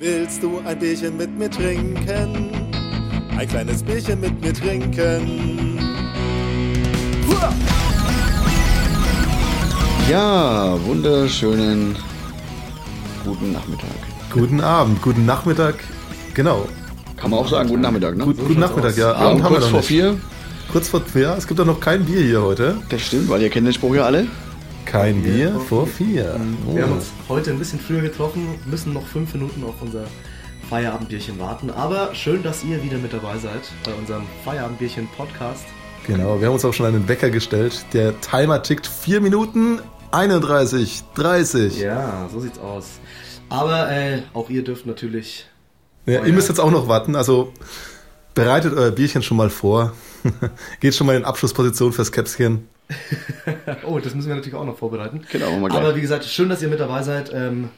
Willst du ein Bierchen mit mir trinken? Ein kleines Bierchen mit mir trinken? Hua! Ja, wunderschönen guten Nachmittag. Guten Abend, guten Nachmittag. Genau. Kann man auch sagen, guten Nachmittag, ne? Gut, guten Nachmittag, ja. Abend haben wir kurz noch vor nicht. vier. Kurz vor vier. Es gibt doch noch kein Bier hier heute. Das stimmt, weil ihr kennt den Spruch ja alle. Kein Bier vor vier. Wir haben Oh. uns heute ein bisschen früher getroffen, müssen noch fünf Minuten auf unser Feierabendbierchen warten. Aber schön, dass ihr wieder mit dabei seid bei unserem Feierabendbierchen-Podcast. Genau, wir haben uns auch schon einen Wecker gestellt. Der Timer tickt 4 Minuten 31, 30. Ja, so sieht's aus. Aber äh, auch ihr dürft natürlich. Ja, ihr müsst jetzt auch noch warten, also bereitet euer Bierchen schon mal vor. Geht schon mal in Abschlussposition fürs Käpschen. Oh, das müssen wir natürlich auch noch vorbereiten. Genau, machen wir gleich. Aber wie gesagt, schön, dass ihr mit dabei seid, ähm,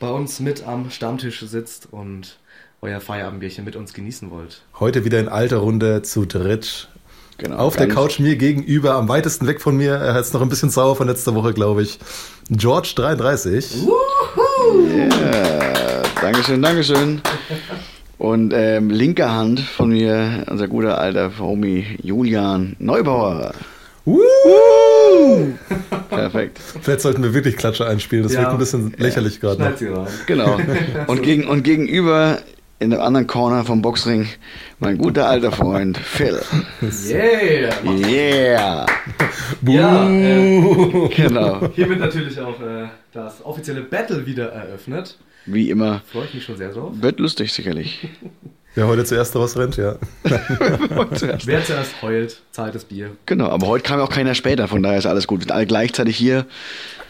bei uns mit am Stammtisch sitzt und euer Feierabendbierchen mit uns genießen wollt. Heute wieder in alter Runde zu dritt. Genau, Auf der Couch mir gegenüber, am weitesten weg von mir. Er hat es noch ein bisschen sauer von letzter Woche, glaube ich. George 33. Ja, Dankeschön, Dankeschön. Und ähm, linker Hand von mir, unser guter alter Homie Julian Neubauer. Perfekt. Vielleicht sollten wir wirklich Klatsche einspielen. Das Ja. wirkt ein bisschen lächerlich gerade. Noch. sie rein. Genau. Und, gegen, und gegenüber in dem anderen Corner vom Boxring mein guter alter Freund Phil. Yeah! Yeah. Ja, äh, Genau. hiermit natürlich auch äh, das offizielle Battle wieder eröffnet. Wie immer. Freue ich mich schon sehr drauf. Wird lustig sicherlich. Wer heute zuerst raus rennt, ja. Wer zuerst heult, zahlt das Bier. Genau, aber heute kam ja auch keiner später, von daher ist alles gut. Wir sind alle gleichzeitig hier.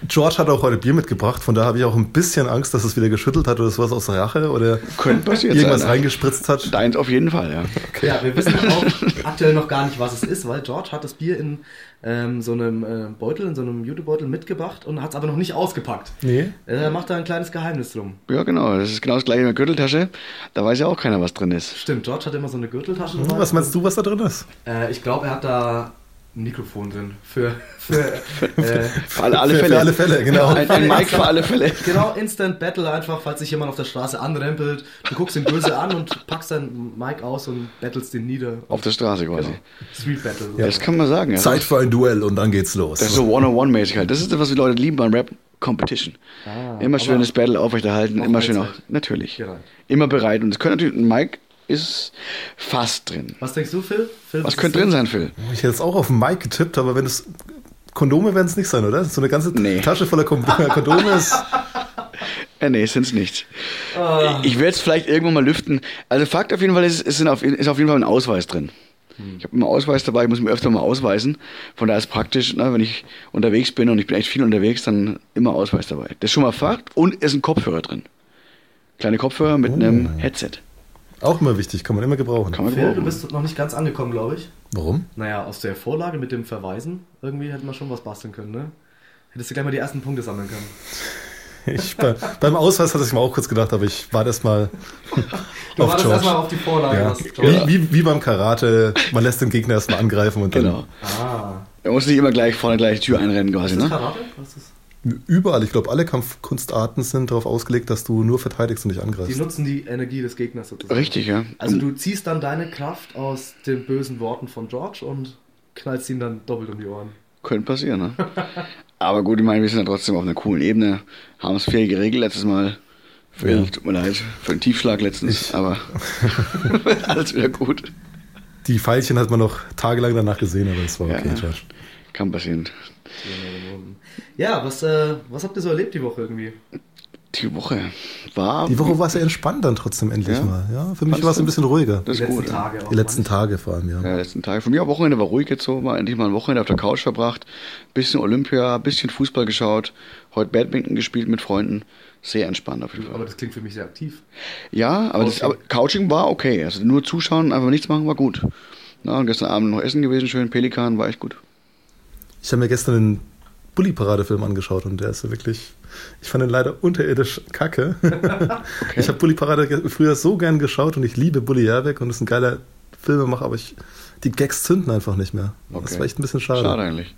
George hat auch heute Bier mitgebracht, von daher habe ich auch ein bisschen Angst, dass es wieder geschüttelt hat oder sowas aus Rache oder irgendwas sein. reingespritzt hat. Deins auf jeden Fall, ja. Ja, wir wissen auch aktuell noch gar nicht, was es ist, weil George hat das Bier in ähm, so einem äh, Beutel, in so einem Jutebeutel mitgebracht und hat es aber noch nicht ausgepackt. Nee. Er macht da ein kleines Geheimnis drum. Ja, genau. Das ist genau das gleiche mit der Gürteltasche. Da weiß ja auch keiner, was drin ist. Stimmt, George hat immer so eine Gürteltasche. Hm. Was meinst du, was da drin ist? Äh, ich glaube, er hat da ein Mikrofon drin. Für, für, äh, Für alle, alle für, Fälle. Für alle Fälle, genau. Ein, ein Mic für alle Fälle. Genau, Instant Battle einfach, falls sich jemand auf der Straße anrempelt. Du guckst ihn böse an und packst dein Mic aus und battlest den nieder. Auf der Straße quasi. Genau. Street Battle. Ja, das kann man sagen. Ja. Zeit für ein Duell und dann geht's los. Das ist so One-on-One-mäßig halt. Das ist das, was die Leute lieben beim Rap. Competition. Ah, immer schön aber das Battle aufrechterhalten, auf immer schön auch. Natürlich. Bereit. Immer bereit. Und es könnte natürlich, ein Mic ist fast drin. Was denkst du, Phil? Phil Was könnte drin sein, Phil? Ich hätte jetzt auch auf den Mike getippt, aber wenn es Kondome werden es nicht sein, oder? So eine ganze Nee. Tasche voller Kondome ist. Äh, nee, sind es nicht. Ah. Ich werde es vielleicht irgendwann mal lüften. Also Fakt auf jeden Fall ist, es sind auf, ist auf jeden Fall ein Ausweis drin. Hm. Ich habe immer Ausweis dabei, ich muss mich öfter mal ausweisen. Von daher ist praktisch, ne, wenn ich unterwegs bin und ich bin echt viel unterwegs, dann immer Ausweis dabei. Das ist schon mal Fakt. Und es ist ein Kopfhörer drin. Kleine Kopfhörer mit einem Headset. Auch immer wichtig, kann man immer gebrauchen. Kann man Phil, du bist noch nicht ganz angekommen, glaube ich. Warum? Naja, aus der Vorlage mit dem Verweisen, irgendwie hätte man schon was basteln können, ne? Hättest du gleich mal die ersten Punkte sammeln können. Ich, bei, beim Ausweis hatte ich mir auch kurz gedacht, aber ich warte erst mal Du auf wartest erstmal auf die Vorlage. Ja. Wie, wie, wie beim Karate, man lässt den Gegner erstmal angreifen und dann Genau. Ah. Er muss nicht immer gleich vorne gleich die Tür einrennen quasi, Ist das ne? Karate? Was ist das? Überall, ich glaube, alle Kampfkunstarten sind darauf ausgelegt, dass du nur verteidigst und nicht Die angreifst. nutzen die Energie des Gegners sozusagen. Richtig, ja. Also du ziehst dann deine Kraft aus den bösen Worten von George und knallst ihn dann doppelt um die Ohren. Könnte passieren, ne? Aber gut, ich meine, wir sind ja trotzdem auf einer coolen Ebene. Haben es fair geregelt letztes Mal. Phil, Ja. tut mir leid für den Tiefschlag letztens, aber alles wieder gut. Die Pfeilchen hat man noch tagelang danach gesehen, aber es war okay, Ja. George. Kann passieren. Ja, was, äh, was habt ihr so erlebt die Woche irgendwie? Die Woche war. Die Woche war sehr entspannt dann trotzdem endlich Ja. mal. Ja, für mich war es ein bisschen ruhiger. Das die ist letzten gut. ja. Tage auch. Die letzten Tage vor allem, ja. Ja, letzten Tage. Von mir am Wochenende war ruhig jetzt so, war endlich mal ein Wochenende auf der Couch verbracht. Bisschen Olympia, bisschen Fußball geschaut, heute Badminton gespielt mit Freunden. Sehr entspannt auf jeden Fall. Aber das klingt für mich sehr aktiv. Ja, aber, das, Okay. aber Couching war okay. Also nur zuschauen, einfach nichts machen war gut. Na, und gestern Abend noch essen gewesen, schön Pelikan, war echt gut. Ich habe mir gestern den Bully-Parade-Film angeschaut und der ist ja wirklich, ich fand ihn leider unterirdisch kacke. Ich habe Bully-Parade früher so gern geschaut und ich liebe Bully Herbeck und ist ein geiler Filmemacher, aber ich, die Gags zünden einfach nicht mehr. Das Okay. war echt ein bisschen schade. Schade eigentlich.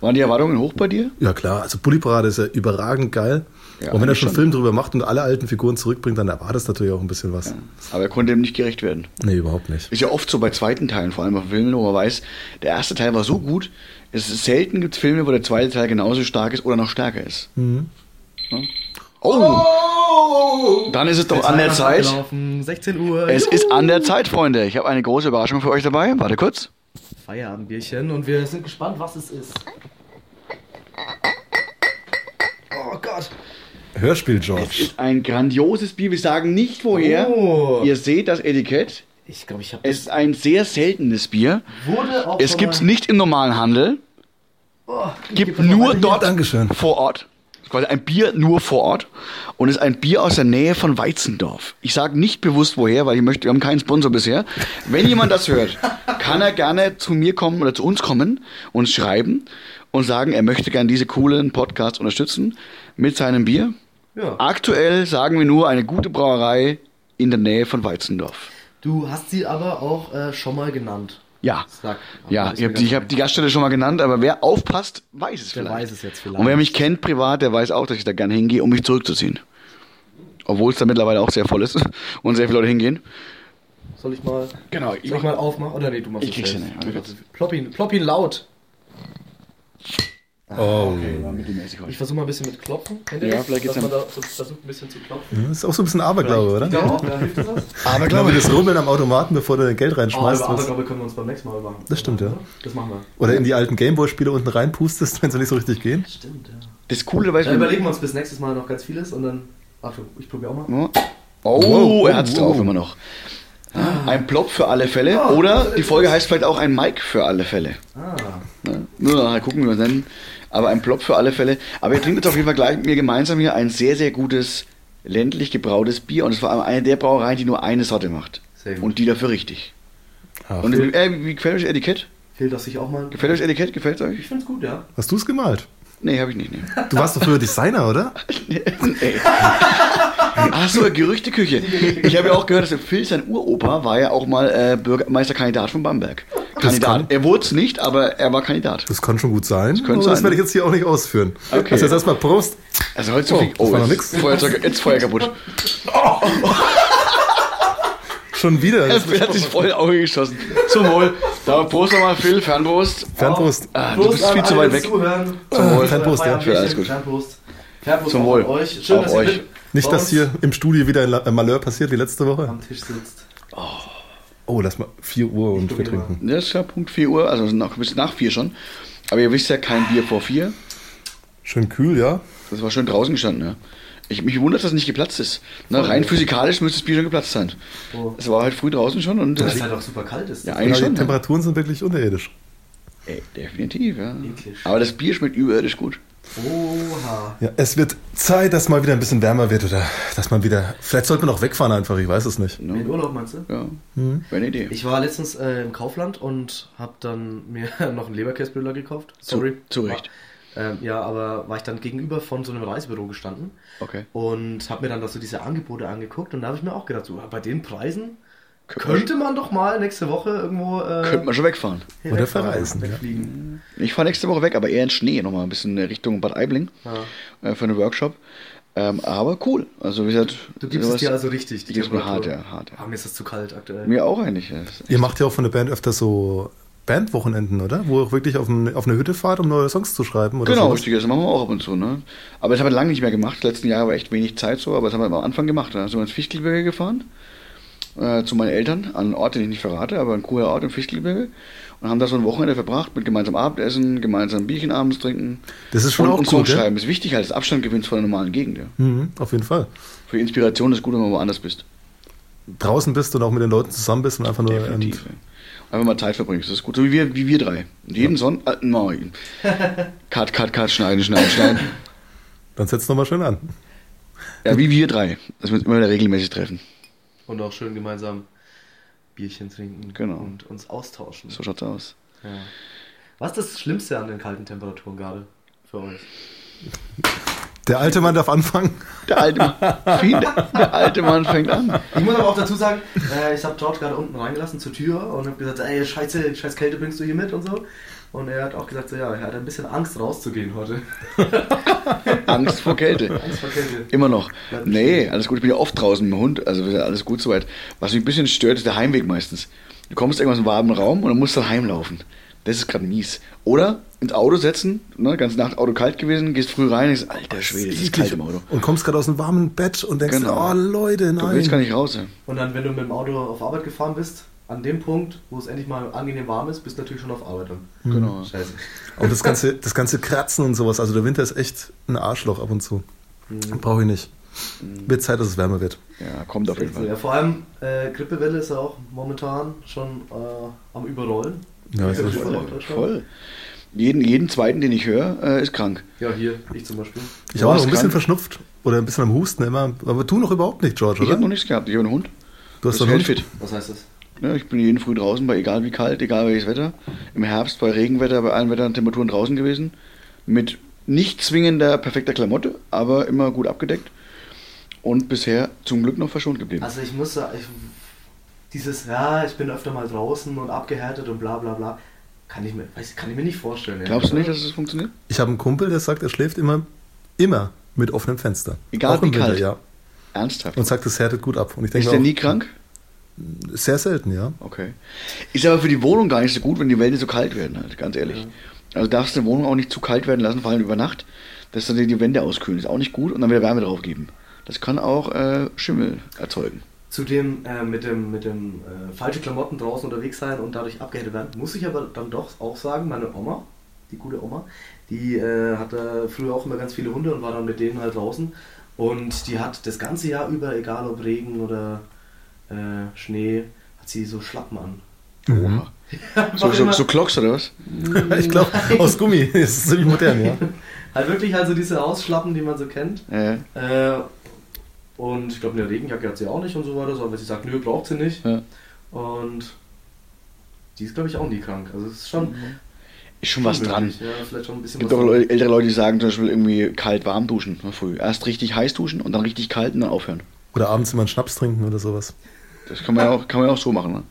Waren die Erwartungen hoch bei dir? Ja klar, also Bully Parade ist ja überragend geil. Ja, und wenn er schon einen. Film drüber macht und alle alten Figuren zurückbringt, dann erwartest du natürlich auch ein bisschen was. Aber er konnte dem nicht gerecht werden. Nee, überhaupt nicht. Ist ja oft so bei zweiten Teilen, vor allem bei Filmen, wo man weiß, der erste Teil war so gut, es ist selten gibt es Filme, wo der zweite Teil genauso stark ist oder noch stärker ist. Mhm. Ja? Oh! Dann ist es doch an der Zeit. abgelaufen, 16 Uhr. Es ist an der Zeit, Freunde. Ich habe eine große Überraschung für euch dabei. Warte kurz. Feierabendbierchen und wir sind gespannt, was es ist. Oh Gott. Hörspiel, Es George. ist ein grandioses Bier. Wir sagen nicht woher. Oh. Ihr seht das Etikett. Ich glaube, ich habe Es ist ein sehr seltenes Bier. wurde auch Es gibt es nicht im normalen Handel. Oh, Gibt nur dort Dankeschön. vor Ort. Quasi ein Bier nur vor Ort. Und es ist ein Bier aus der Nähe von Weizendorf. Ich sage nicht bewusst woher, weil ich möchte, wir haben keinen Sponsor bisher. Wenn jemand das hört, kann er gerne zu mir kommen oder zu uns kommen und schreiben und sagen, er möchte gerne diese coolen Podcasts unterstützen mit seinem Bier. Ja. Aktuell sagen wir nur eine gute Brauerei in der Nähe von Weizendorf. Du hast sie aber auch äh, schon mal genannt. Ja. Sag. Ja, ich habe ich hab die Gaststätte schon mal genannt, aber wer aufpasst, weiß es Der vielleicht. weiß es jetzt vielleicht. Und wer mich kennt privat, der weiß auch, dass ich da gerne hingehe, um mich zurückzuziehen. Obwohl es da mittlerweile auch sehr voll ist und sehr viele Leute hingehen. Soll ich mal, Genau, soll ich mal aufmachen? Oder nee, du machst Ich es krieg's selbst. hin, ey. Du machst es. Plopp ihn, plopp ihn laut. Oh. mittelmäßig Ich versuche mal ein bisschen mit Klopfen. Kennt ihr Ja, das? vielleicht geht's Dass man da so versucht ein bisschen zu klopfen. Das ist auch so ein bisschen Aberglaube, oder? Ja, ja, hilft das? Aber wie das Rubbeln am Automaten, bevor du dein Geld Oh, reinschmeißt. aber was- glaube können wir uns beim nächsten Mal machen. Das stimmt, ja. Das machen wir. oder in die alten Gameboy-Spiele unten reinpustest, wenn sie nicht so richtig gehen. Stimmt, ja. Das Coole ist, Dann überlegen wir uns bis nächstes Mal noch ganz vieles und dann. Achtung, ich probiere auch mal. Oh, Wow, er hat's wow, drauf immer noch. Ein Plop für alle Fälle. Oder die Folge heißt vielleicht auch ein Mike für alle Fälle. Ah, Ne? Nur nachher gucken, wie wir es nennen. Aber ein Plop für alle Fälle. Aber ihr trinkt jetzt auf jeden Fall gleich mit mir gemeinsam hier ein sehr, sehr gutes, ländlich gebrautes Bier. Und es war eine der Brauereien, die nur eine Sorte macht. sehr gut. Und die dafür richtig. Ah, Und äh, wie gefällt euch das Etikett? Fehlt das sich auch mal? Gefällt euch das Etikett? Gefällt es Ich euch? finde es gut, ja. Hast du es gemalt? Nee, habe ich nicht. Nee. Du warst doch früher Designer, oder? nee. Ach so, Gerüchteküche. Ich habe ja auch gehört, dass der Phil, sein Uropa, war ja auch mal äh, Bürgermeisterkandidat von Bamberg. Kandidat. kann- Er wurde es nicht, aber er war Kandidat. Das kann schon gut sein. aber sein, das werde ich jetzt hier auch nicht ausführen. Okay. Also jetzt erstmal Prost. Also heute so Oh, viel. das war noch jetzt, nix. Feuerzeug, jetzt Feuer kaputt. Schon wieder. Der Phil hat sich voll ins Auge geschossen. Zum Wohl. Da Prost nochmal, Phil, Fernbrust. Fernprost. Ah, du bist viel zu weit weg. Zuhören. Zum Wohl. Fernprost, ja. Für alles gut. Fernprost. Fernprost Zum Wohl. Euch. Schön, Auf dass ihr euch. mit Nicht, dass hier im Studio wieder ein Malheur passiert wie letzte Woche. am Tisch sitzt. Oh, lass mal 4 Uhr und wir trinken. Das ist ja Punkt 4 Uhr, also sind noch ein bisschen nach 4 schon. Aber ihr wisst ja, kein Bier vor 4. Schön kühl, ja. Das war schön draußen gestanden, ja. Ich, mich wundert, dass es nicht geplatzt ist. Ne, rein physikalisch müsste das Bier schon geplatzt sein. Oh. Es war halt früh draußen schon und Weil es halt auch super kalt ist. Ja, ja eigentlich die schon. Ja. Temperaturen sind wirklich unterirdisch. Ey, definitiv, ja. Eklig. Aber das Bier schmeckt überirdisch gut. Oha. Ja, es wird Zeit, dass mal wieder ein bisschen wärmer wird oder dass man wieder. Vielleicht sollte man auch wegfahren einfach, ich weiß es nicht. In den Urlaub meinst du? Ja, Mhm. eine Idee. Ich war letztens äh, im Kaufland und habe dann mir noch einen Leberkäsbrüller gekauft. Zu- Sorry. zu Recht. War, ähm, ja, aber war ich dann gegenüber von so einem Reisebüro gestanden Okay. und habe mir dann da so diese Angebote angeguckt und da habe ich mir auch gedacht, so, bei den Preisen Könnte man- könnte man doch mal nächste Woche irgendwo äh, Könnte man schon wegfahren. Oder wegfahren, verreisen, ja. wegfliegen. Ich fahre nächste Woche weg, aber eher in Schnee, nochmal ein bisschen Richtung Bad Aibling Ja. äh, für einen Workshop. Ähm, aber cool. Also wie gesagt, Du gibst sowas- es dir also richtig. Ich gebe mir hart, ja, hart. Ja. Ah, mir ist das zu kalt aktuell. Mir auch eigentlich. Ja. Ihr macht ja auch von der Band öfter so Bandwochenenden, oder? Wo ihr auch wirklich auf, ein, auf eine Hütte fahrt, um neue Songs zu schreiben oder Genau, sowas? richtig, das machen wir auch ab und zu. Ne? Aber das haben wir lange nicht mehr gemacht. Die letzten Jahre war echt wenig Zeit so, aber das haben wir am Anfang gemacht. Da sind wir ins Fichtelgebirge gefahren, äh, zu meinen Eltern, an einen Ort, den ich nicht verrate, aber ein cooler Ort im Fichtelgebirge. Und haben da so ein Wochenende verbracht mit gemeinsam Abendessen, gemeinsam Bierchen abends trinken. Das ist schon und, auch und cool, schreiben. ist wichtig, halt, das Abstand gewinnst von der normalen Gegend. Ja. Mhm, auf jeden Fall. Für Inspiration ist gut, wenn man woanders bist. Draußen bist und auch mit den Leuten zusammen bist und einfach nur. Definitiv. Und, ja. Einfach mal Zeit verbringst, das ist gut. So wie wir, wie wir drei. Und jeden Sonntag. Äh, nein. Cut, cut, cut, schneiden, schneiden, schneiden. dann setzt nochmal schön an. Ja, wie wir drei. Dass wir uns immer wieder regelmäßig treffen. Und auch schön gemeinsam Bierchen trinken Genau. und uns austauschen. So schaut's aus. Ja. Was ist das Schlimmste an den kalten Temperaturen gerade für euch? Der alte Mann darf anfangen. Der alte, Mann- der, alte Mann fängt an. Ich muss aber auch dazu sagen, äh, ich habe George gerade unten reingelassen zur Tür und habe gesagt, ey, scheiße, scheiß Kälte bringst du hier mit und so. Und er hat auch gesagt, so, ja, er hat ein bisschen Angst rauszugehen heute. Angst vor Kälte. Angst vor Kälte. Immer noch. Nee, alles gut. Ich bin ja oft draußen mit dem Hund, also ist ja alles gut soweit. Was mich ein bisschen stört, ist der Heimweg meistens. Du kommst irgendwas im warmen Raum und dann musst du dann heimlaufen. Das ist gerade mies. Oder ins Auto setzen, ne, ganze Nacht Auto kalt gewesen, gehst früh rein und denkst, alter Schwede, es ist kalt im Auto. Und kommst gerade aus einem warmen Bett und denkst, Genau. oh Leute, Du willst gar nein. nicht raus. Ja. Und dann, wenn du mit dem Auto auf Arbeit gefahren bist, an dem Punkt, wo es endlich mal angenehm warm ist, bist du natürlich schon auf Arbeit dann. Genau. Scheiße. Und das ganze, das ganze Kratzen und sowas, also der Winter ist echt ein Arschloch ab und zu. Brauche ich nicht. Wird Zeit, dass es wärmer wird. Ja, kommt auf jeden Also, ja, Fall. vor allem äh, Grippewelle ist ja auch momentan schon äh, am Überrollen. Ja, ist Ja, echt- voll. Voll. Voll. Jeden, jeden zweiten, den ich höre, äh, ist krank. Ja, hier, ich zum Beispiel. Ich habe auch noch ein bisschen krank? verschnupft oder ein bisschen am Husten immer. Aber du noch überhaupt nicht, George, Ich oder? habe noch nichts gehabt. Ich habe einen Hund. du hast Das doch einen Hund. fit. Was heißt das? Ja, ich bin jeden früh draußen, bei egal wie kalt, egal welches Wetter. Im Herbst bei Regenwetter, bei allen Wettern Temperaturen draußen gewesen. Mit nicht zwingender perfekter Klamotte, aber immer gut abgedeckt. Und bisher zum Glück noch verschont geblieben. Also ich muss sagen, ich, dieses, ja, ich bin öfter mal draußen und abgehärtet und bla bla bla, kann ich mir, weiß, kann ich mir nicht vorstellen. ja. Glaubst du nicht, dass es funktioniert? Ich habe einen Kumpel, der sagt, er schläft immer, immer mit offenem Fenster. Egal auch im wie Winter, kalt. ja. Ernsthaft? Und sagt, es härtet gut ab. Und ich denke ist der auch, nie krank? sehr selten, ja. Okay. Ist aber für die Wohnung gar nicht so gut, wenn die Wände so kalt werden, halt, ganz ehrlich. Also darfst du die Wohnung auch nicht zu kalt werden lassen, vor allem über Nacht, dass dann die Wände auskühlen. Ist auch nicht gut und dann wieder Wärme drauf geben. Das kann auch äh, Schimmel erzeugen. Zudem äh, mit dem, mit dem äh, falsche Klamotten draußen unterwegs sein und dadurch abgehärtet werden, muss ich aber dann doch auch sagen, meine Oma, die gute Oma, die äh, hatte früher auch immer ganz viele Hunde und war dann mit denen halt draußen. Und die hat das ganze Jahr über, egal ob Regen oder äh, Schnee, hat sie so Schlappen an. Oha. So, so, so Clocks oder was? ich glaube, aus Gummi. Das ist ziemlich modern, ja. Halt wirklich also diese Ausschlappen, die man so kennt. Äh, Äh, und ich glaube, eine Regenjacke hat sie auch nicht und so weiter, so, aber sie sagt, nö, braucht sie nicht. ja. Und die ist, glaube ich, auch nie krank. Also es ist schon, Ist schon was dran. Ja, vielleicht schon ein bisschen Es gibt was auch dran. Ältere Leute, die sagen zum Beispiel irgendwie kalt warm duschen ne, früh. Erst richtig heiß duschen und dann richtig kalt und dann aufhören. Oder abends immer einen Schnaps trinken oder sowas. Das kann man ja auch, kann man ja auch so machen. Ne?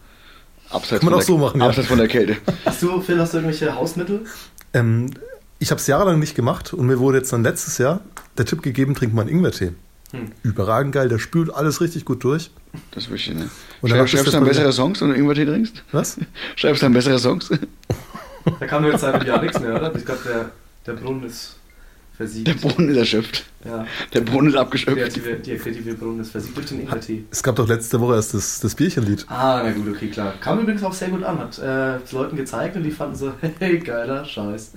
Abseits Kann man von auch der, so machen, ja. Abseits von der Kälte. Hast du, Phil, hast du irgendwelche Hausmittel? Ähm, ich habe es jahrelang nicht gemacht und mir wurde jetzt dann letztes Jahr der Tipp gegeben, trink mal einen Ingwertee. Hm. Überragend geil, der spült alles richtig gut durch. Das ist wichtig, ne? Und dann Schreib, macht das schreibst du dann bessere. Songs, wenn du Ingwer-Tee trinkst? Was? Schreibst du dann bessere Songs? Da kam jetzt seit einem Jahr nichts mehr, oder? Ich glaube, der, der Brunnen ist versiegt. Der Boden ist erschöpft. ja. Der Boden ist Der abgeschöpft. kreative, der kreative Brunnen ist versiegt durch den Ingwertee. Es gab doch letzte Woche erst das, das Bierchenlied. Ah, na gut, okay, klar. Kam übrigens auch sehr gut an. Hat äh, es Leuten gezeigt und die fanden so, hey, geiler Scheiß.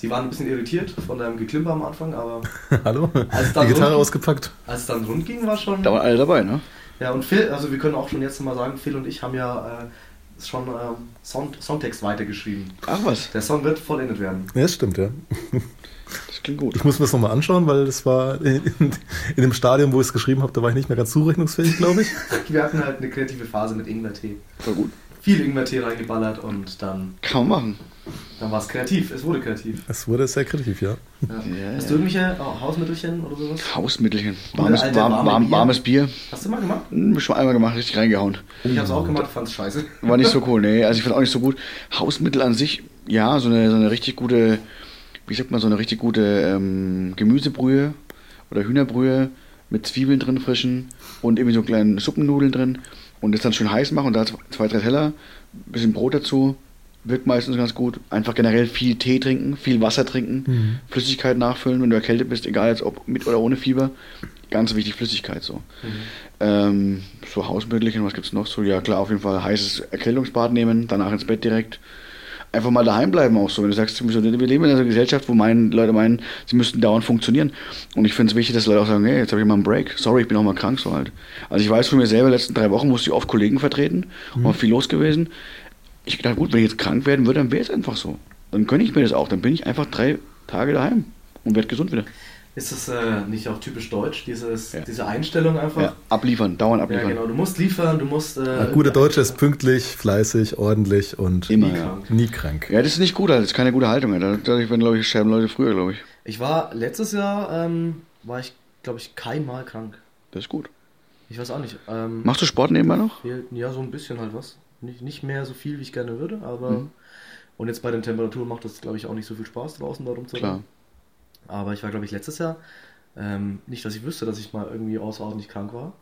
Sie waren ein bisschen irritiert von deinem Geklimper am Anfang, aber Hallo? Als dann Die Gitarre rund- ausgepackt. als es dann rund ging, war schon. Da waren alle dabei, ne? Ja, und Phil, also wir können auch schon jetzt mal sagen, Phil und ich haben ja äh, schon ähm, Song, Songtext weitergeschrieben. Ach was, Der Song wird vollendet werden. Ja, das stimmt, ja. das klingt gut. Ich muss mir das nochmal anschauen, weil das war in, in, in dem Stadium, wo ich es geschrieben habe, da war ich nicht mehr ganz zurechnungsfähig, glaube ich. Wir hatten halt eine kreative Phase mit Ingwertee. Voll gut. Viel Ingwertee reingeballert und dann, Kann man machen. dann war es kreativ. Es wurde kreativ. Es wurde sehr kreativ, ja. Ja. Ja, Hast du irgendwelche oh, Hausmittelchen oder sowas? Hausmittelchen. Warmes, alte warm, warme warm, Bier. warmes Bier. Hast du mal gemacht? Hm, schon einmal gemacht, richtig reingehauen. Ich hab's auch gemacht, fand's scheiße. War nicht so cool, nee. Also ich fand auch nicht so gut. Hausmittel an sich, ja, so eine, so eine richtig gute, wie sagt man, so eine richtig gute ähm, Gemüsebrühe oder Hühnerbrühe mit Zwiebeln drin frischen und irgendwie so kleinen Suppennudeln drin und das dann schön heiß machen und da zwei, drei Teller, bisschen Brot dazu, wirkt meistens ganz gut. Einfach generell viel Tee trinken, viel Wasser trinken, Mhm. Flüssigkeit nachfüllen, wenn du erkältet bist, egal jetzt ob mit oder ohne Fieber. Ganz wichtig, Flüssigkeit so. Ähm, so Hausmittelchen, was gibt's noch? So, ja klar, auf jeden Fall heißes Erkältungsbad nehmen, danach ins Bett direkt. Einfach mal daheim bleiben auch so. Wenn du sagst, wir leben in einer Gesellschaft, wo meinen, Leute meinen, sie müssten dauernd funktionieren. Und ich finde es wichtig, dass Leute auch sagen, hey, jetzt habe ich mal einen Break. Sorry, ich bin auch mal krank so halt. Also ich weiß von mir selber, die letzten drei Wochen musste ich oft Kollegen vertreten, war viel los gewesen. Ich gedacht, gut, wenn ich jetzt krank werden würde, dann wäre es einfach so. Dann könnte ich mir das auch. Dann bin ich einfach drei Tage daheim und werde gesund wieder. Ist das äh, nicht auch typisch deutsch, dieses, Ja. diese Einstellung einfach? Ja, abliefern, dauernd Ja, abliefern. genau. Du musst liefern, du musst. Äh, Ein guter Deutscher ist pünktlich, fleißig, ordentlich und Immer, nie ja. krank. nie krank. Ja, das ist nicht gut, das ist keine gute Haltung. halt. Dadurch werden, glaube ich, sterben Leute früher, glaube ich. Ich war letztes Jahr, ähm, war ich, glaube ich, keinmal krank. Das ist gut. Ich weiß auch nicht. Ähm, Machst du Sport nebenbei noch? ja, so ein bisschen halt was. Nicht, nicht mehr so viel, wie ich gerne würde, aber Mhm. Und jetzt bei den Temperaturen macht das, glaube ich, auch nicht so viel Spaß draußen da rumzurennen. Klar. Aber ich war, glaube ich, letztes Jahr, ähm, nicht, dass ich wüsste, dass ich mal irgendwie außerordentlich krank war,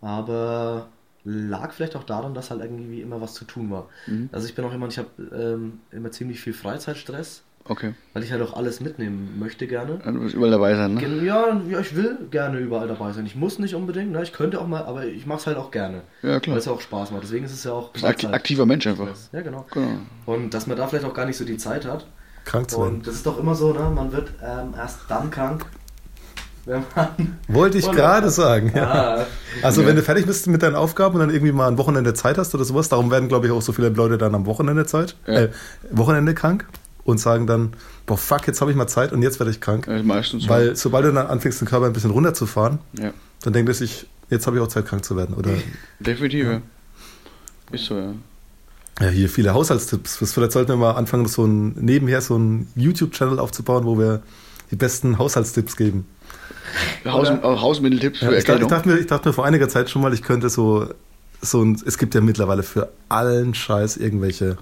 aber lag vielleicht auch daran, dass halt irgendwie immer was zu tun war. Mhm. Also ich bin auch jemand, ich habe ähm, immer ziemlich viel Freizeitstress, Okay. weil ich halt auch alles mitnehmen möchte gerne. Ja, Du wirst überall dabei sein, ne? Ja, ja, ich will gerne überall dabei sein. Ich muss nicht unbedingt, ne? ich könnte auch mal, aber ich mache es halt auch gerne, Ja, weil klar. es auch Spaß macht. Deswegen ist es ja auch ein akti aktiver Mensch einfach. Ja, genau. Genau. Und dass man da vielleicht auch gar nicht so die Zeit hat. Krank zu werden. Und das ist doch immer so, ne? man wird ähm, erst dann krank, wenn man... Wollte ich gerade sagen, ja. Ah, Also Ja. wenn du fertig bist mit deinen Aufgaben und dann irgendwie mal ein Wochenende Zeit hast oder sowas, darum werden, glaube ich, auch so viele Leute dann am Wochenende Zeit, Ja. äh, Wochenende krank und sagen dann, boah, fuck, jetzt habe ich mal Zeit und jetzt werde ich krank. Ja, meistens so. Weil sobald du dann anfängst, den Körper ein bisschen runterzufahren, Ja. dann denkt er sich, jetzt habe ich auch Zeit, krank zu werden. Oder Definitiv, ja. Ist so, ja. Ja, hier viele Haushaltstipps. Vielleicht sollten wir mal anfangen, so ein, nebenher so einen YouTube-Channel aufzubauen, wo wir die besten Haushaltstipps geben. Haus, Hausmitteltipps Ja, für ich, dachte, ich, Erkältung. dachte mir, ich dachte mir vor einiger Zeit schon mal, ich könnte so, so ein, es gibt ja mittlerweile für allen Scheiß irgendwelche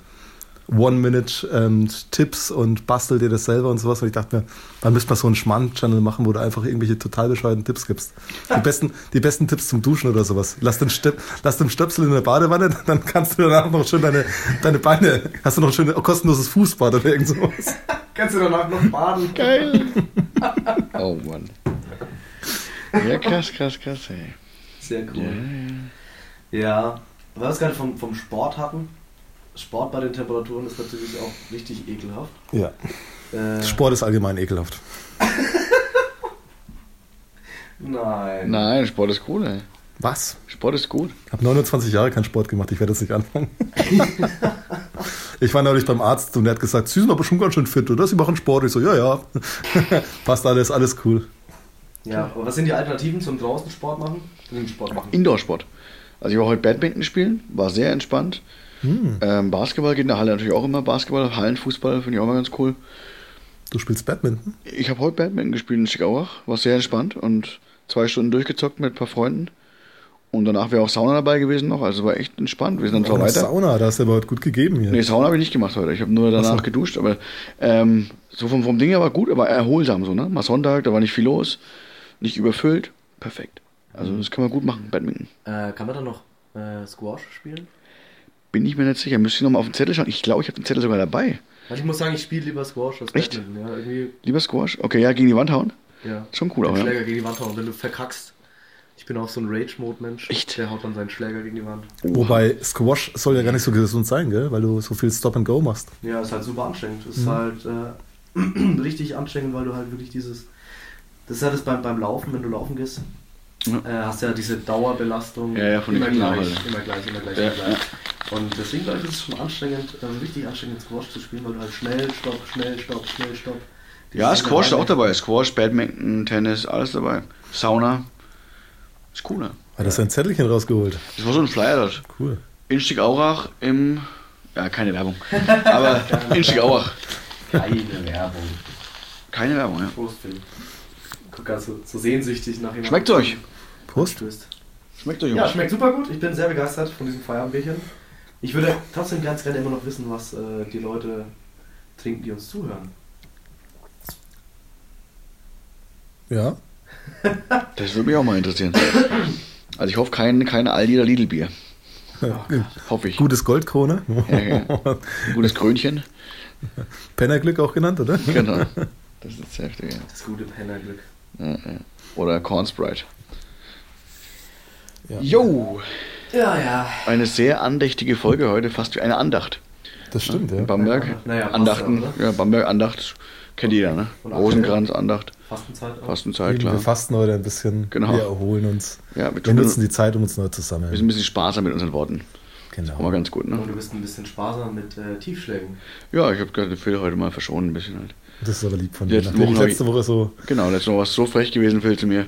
One-Minute-Tipps und bastel dir das selber und sowas. Und ich dachte mir, dann müsste man so einen Schmarrn-Channel machen, wo du einfach irgendwelche total bescheuerten Tipps gibst. Die besten, die besten Tipps zum Duschen oder sowas. Lass den, Stöp, lass den Stöpsel in der Badewanne, dann kannst du danach noch schön deine, deine Beine, hast du noch ein schön kostenloses Fußbad oder irgend sowas. kannst du danach noch baden? Geil. oh Mann. Ja, krass, krass, krass, ey. Sehr Ja, cool. ja. Ja, weil wir es gerade vom, vom Sport hatten. Sport bei den Temperaturen ist natürlich auch richtig ekelhaft. Ja. Äh, Sport ist allgemein ekelhaft. Nein. Nein, Sport ist cool, ey. Was? Sport ist gut. Ich habe 29 Jahre keinen Sport gemacht, ich werde jetzt nicht anfangen. ich war neulich beim Arzt und der hat gesagt, Sie sind aber schon ganz schön fit, oder? Sie machen Sport. Ich so, ja, ja. Passt alles, alles cool. Ja, aber was sind die Alternativen zum draußen Sport machen? Sport machen. Indoor-Sport. Also ich war heute Badminton spielen, war sehr entspannt. Hm. Ähm, Basketball geht in der Halle natürlich auch immer. Basketball, Hallenfußball finde ich auch mal ganz cool. Du spielst Badminton? Ich habe heute Badminton gespielt in Schickauach, war sehr entspannt und zwei Stunden durchgezockt mit ein paar Freunden. Und danach wäre auch Sauna dabei gewesen noch, also war echt entspannt. Wir sind dann zwar Oh, weiter. Sauna, da hast du aber heute gut gegeben hier. Nee, Sauna habe ich nicht gemacht heute. Ich habe nur danach Ach so. geduscht, aber ähm, so vom, vom Ding her war gut, aber erholsam so, ne? Mal Sonntag, da war nicht viel los, nicht überfüllt. Perfekt. Also das kann man gut machen, Badminton. Äh, kann man dann noch äh, Squash spielen? Bin ich mir nicht sicher. Müsste ich nochmal auf den Zettel schauen. Ich glaube, ich habe den Zettel sogar dabei. Weil ich muss sagen, ich spiele lieber Squash als Echt? Badminton. Ja, irgendwie, Lieber Squash. Okay, ja, gegen die Wand hauen. ja. Schon cool auch, Den ja. Schläger gegen die Wand hauen, wenn du verkackst. Ich bin auch so ein Rage-Mode-Mensch. Echt? Der haut dann seinen Schläger gegen die Wand. Wobei Squash soll ja gar nicht so gesund sein, gell? Weil du so viel Stop and Go machst. Ja, ist halt super anstrengend. Ist Mhm. halt äh, richtig anstrengend, weil du halt wirklich dieses. Das ist halt das beim, beim Laufen, wenn du laufen gehst. Ja. Äh, hast ja diese Dauerbelastung. Ja, ja, von immer gleich, halt. immer gleich, immer gleich, Ja, immer gleich. Und deswegen glaube ich, ist es schon anstrengend, äh, richtig anstrengend Squash zu spielen, weil du halt schnell, stopp, schnell, stopp, schnell, stopp. Ja, Squash ist auch dabei. Squash, Badminton, Tennis, alles dabei. Sauna. Ist cool, ne? Hat er sein Zettelchen rausgeholt. Das war so ein Flyer dort. Cool. In Stickaurach im. Ja, keine Werbung. Aber in Stickaurach. Keine Werbung. Keine Werbung, ja. Prost, Phil. Guck gerade so, sehnsüchtig nach jemandem. Schmeckt's euch? Prost. Stößt. Schmeckt euch, Ja, schmeckt super gut. Ich bin sehr begeistert von diesem Feierabendbierchen. Ich würde trotzdem ganz gerne immer noch wissen, was äh, die Leute trinken, die uns zuhören. Ja. Das würde mich auch mal interessieren. Also ich hoffe kein, kein Aldi oder Lidl Bier. Hoffe ich. Gutes Goldkrone. Ja, ja. Ein gutes Krönchen. Pennerglück auch genannt, oder? Genau. Das ist das Heftige. Das gute Pennerglück. Ja, ja. Oder Corn Sprite. Ja. Jo! Ja, ja. Eine sehr andächtige Folge heute, fast wie eine Andacht. Das stimmt, ja. Bamberg. Naja, Andachten. ja, oder? Ja, Bamberg Andacht. Kennt jeder, ne? Rosenkranz, Andacht. Fastenzeit auch. Fastenzeit, Wir klar. fasten heute ein bisschen. Genau. Wir erholen uns. Ja, wir Wir nutzen wir die Zeit, um uns neu zu sind sammeln. ein bisschen sparsam mit unseren Worten. Auch mal Genau. ganz gut, ne? Und du bist ein bisschen sparsam mit äh, Tiefschlägen. Ja, ich habe gerade Phil heute mal verschonen ein bisschen halt. Das ist aber lieb von Die dir. Nachdem ich letzte Woche so Genau, letztes Mal warst du so frech gewesen, Phil, zu mir.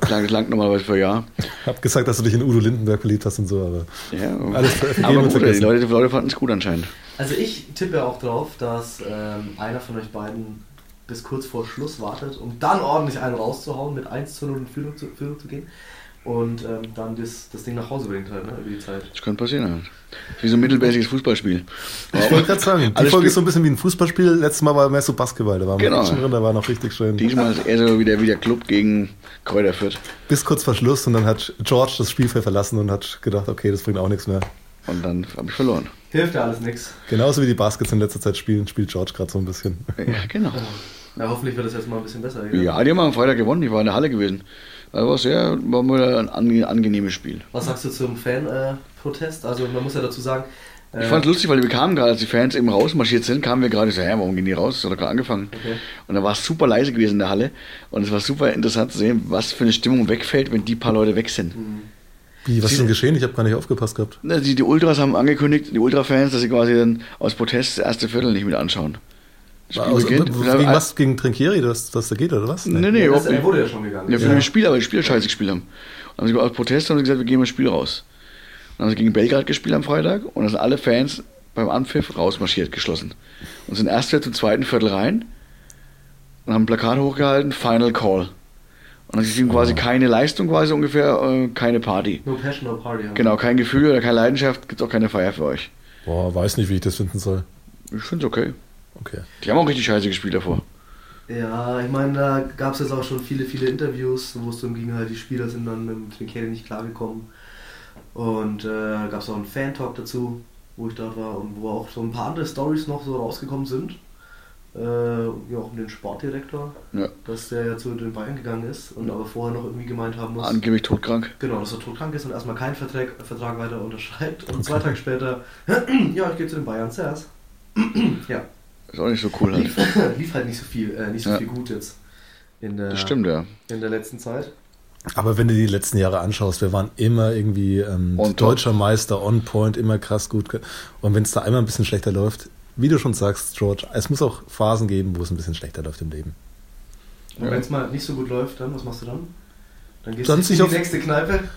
Klang, das langt normalerweise für ein Jahr. hab gesagt, dass du dich in Udo Lindenberg verliebt hast und so, aber Ja, Alles aber gut, die vergessen. Leute, die Leute fanden es gut anscheinend. Also ich tippe auch drauf, dass ähm, einer von euch beiden bis kurz vor Schluss wartet, um dann ordentlich einen rauszuhauen, mit 1 zu 0 in Führung zu, Führung zu gehen. Und ähm, dann das, das Ding nach Hause bringt halt, ne, über die Zeit. Das könnte passieren. Halt. Wie so ein mittelmäßiges Fußballspiel. Ich wollte gerade sagen, die Alles Folge Spiel- ist so ein bisschen wie ein Fußballspiel. Letztes Mal war mehr so Basketball, da war Genau. genau. Action drin, da war noch richtig schön. Diesmal ist eher so wie der, wie der Club gegen Kräuter Fürth. Bis kurz vor Schluss und dann hat George das Spielfeld verlassen und hat gedacht, okay, das bringt auch nichts mehr. Und dann habe ich verloren. Hilft ja alles nix. Genauso wie die Baskets in letzter Zeit spielen, spielt George gerade so ein bisschen. Ja, genau. Ja, hoffentlich wird das jetzt mal ein bisschen besser. Ja, die haben am Freitag gewonnen. Ich war in der Halle gewesen. Das war sehr, war mal ein ange- angenehmes Spiel. Was sagst du zum Fan-Protest? also man muss ja dazu sagen, Ich äh, fand es lustig, weil wir kamen gerade, als die Fans eben rausmarschiert sind, kamen wir gerade so, hä, warum gehen die raus? Das hat doch gerade angefangen. Okay. Und da war es super leise gewesen in der Halle. Und es war super interessant zu sehen, was für eine Stimmung wegfällt, wenn die paar Leute weg sind. Wie, was ist denn geschehen? Ich habe gar nicht aufgepasst gehabt. Na, Die, die Ultras haben angekündigt, die Ultra-Fans, dass sie quasi dann aus Protest das erste Viertel nicht mit anschauen. Spiel Also, beginnt. gegen was? Gegen Trinkieri, dass das da geht, oder was? Nee, nee, das, überhaupt er nicht. wurde ja schon gegangen. Ja, für Ja. die Spieler, weil die Spieler scheiße gespielt haben. Und haben sie aus Protest haben sie gesagt, wir gehen mal das Spiel raus. Dann haben sie gegen Belgrad gespielt am Freitag und dann sind alle Fans beim Anpfiff rausmarschiert, geschlossen. Und sind erst wieder zum zweiten Viertel rein und haben ein Plakat hochgehalten, Final Call. Und dann ist quasi keine Leistung, quasi ungefähr, äh, keine Party. No Passion, no Party. haben. Genau, kein Gefühl oder keine Leidenschaft, gibt auch keine Feier für euch. Boah, weiß nicht, wie ich das finden soll. Ich finde es okay. Okay. Die haben auch richtig scheiße gespielt davor. Ja, ich meine, da gab es jetzt auch schon viele, viele Interviews, wo es darum ging, halt die Spieler sind dann mit dem Trinkieri nicht klargekommen. Und äh, gab es auch einen Fan-Talk dazu, wo ich dort war und wo auch so ein paar andere Stories noch so rausgekommen sind. Äh, ja, auch um den Sportdirektor, Ja. dass der ja zu den Bayern gegangen ist und aber vorher noch irgendwie gemeint haben muss, Angeblich todkrank. genau, dass er todkrank ist und erstmal keinen Vertrag, Vertrag weiter unterschreibt. Und zwei Tage später, ja, ich gehe zu den Bayern zuerst. ja, Ist auch nicht so cool halt. lief, lief halt nicht so viel, äh, nicht so Ja. viel gut jetzt in der, Das stimmt, ja. in der letzten Zeit. Aber wenn du die letzten Jahre anschaust, wir waren immer irgendwie ähm, deutscher Meister, on point, immer krass gut. Und wenn es da einmal ein bisschen schlechter läuft, wie du schon sagst, George, es muss auch Phasen geben, wo es ein bisschen schlechter läuft im Leben. Und Ja. wenn es mal nicht so gut läuft, dann was machst du dann? Dann gehst Dann du in auf- die nächste Kneipe.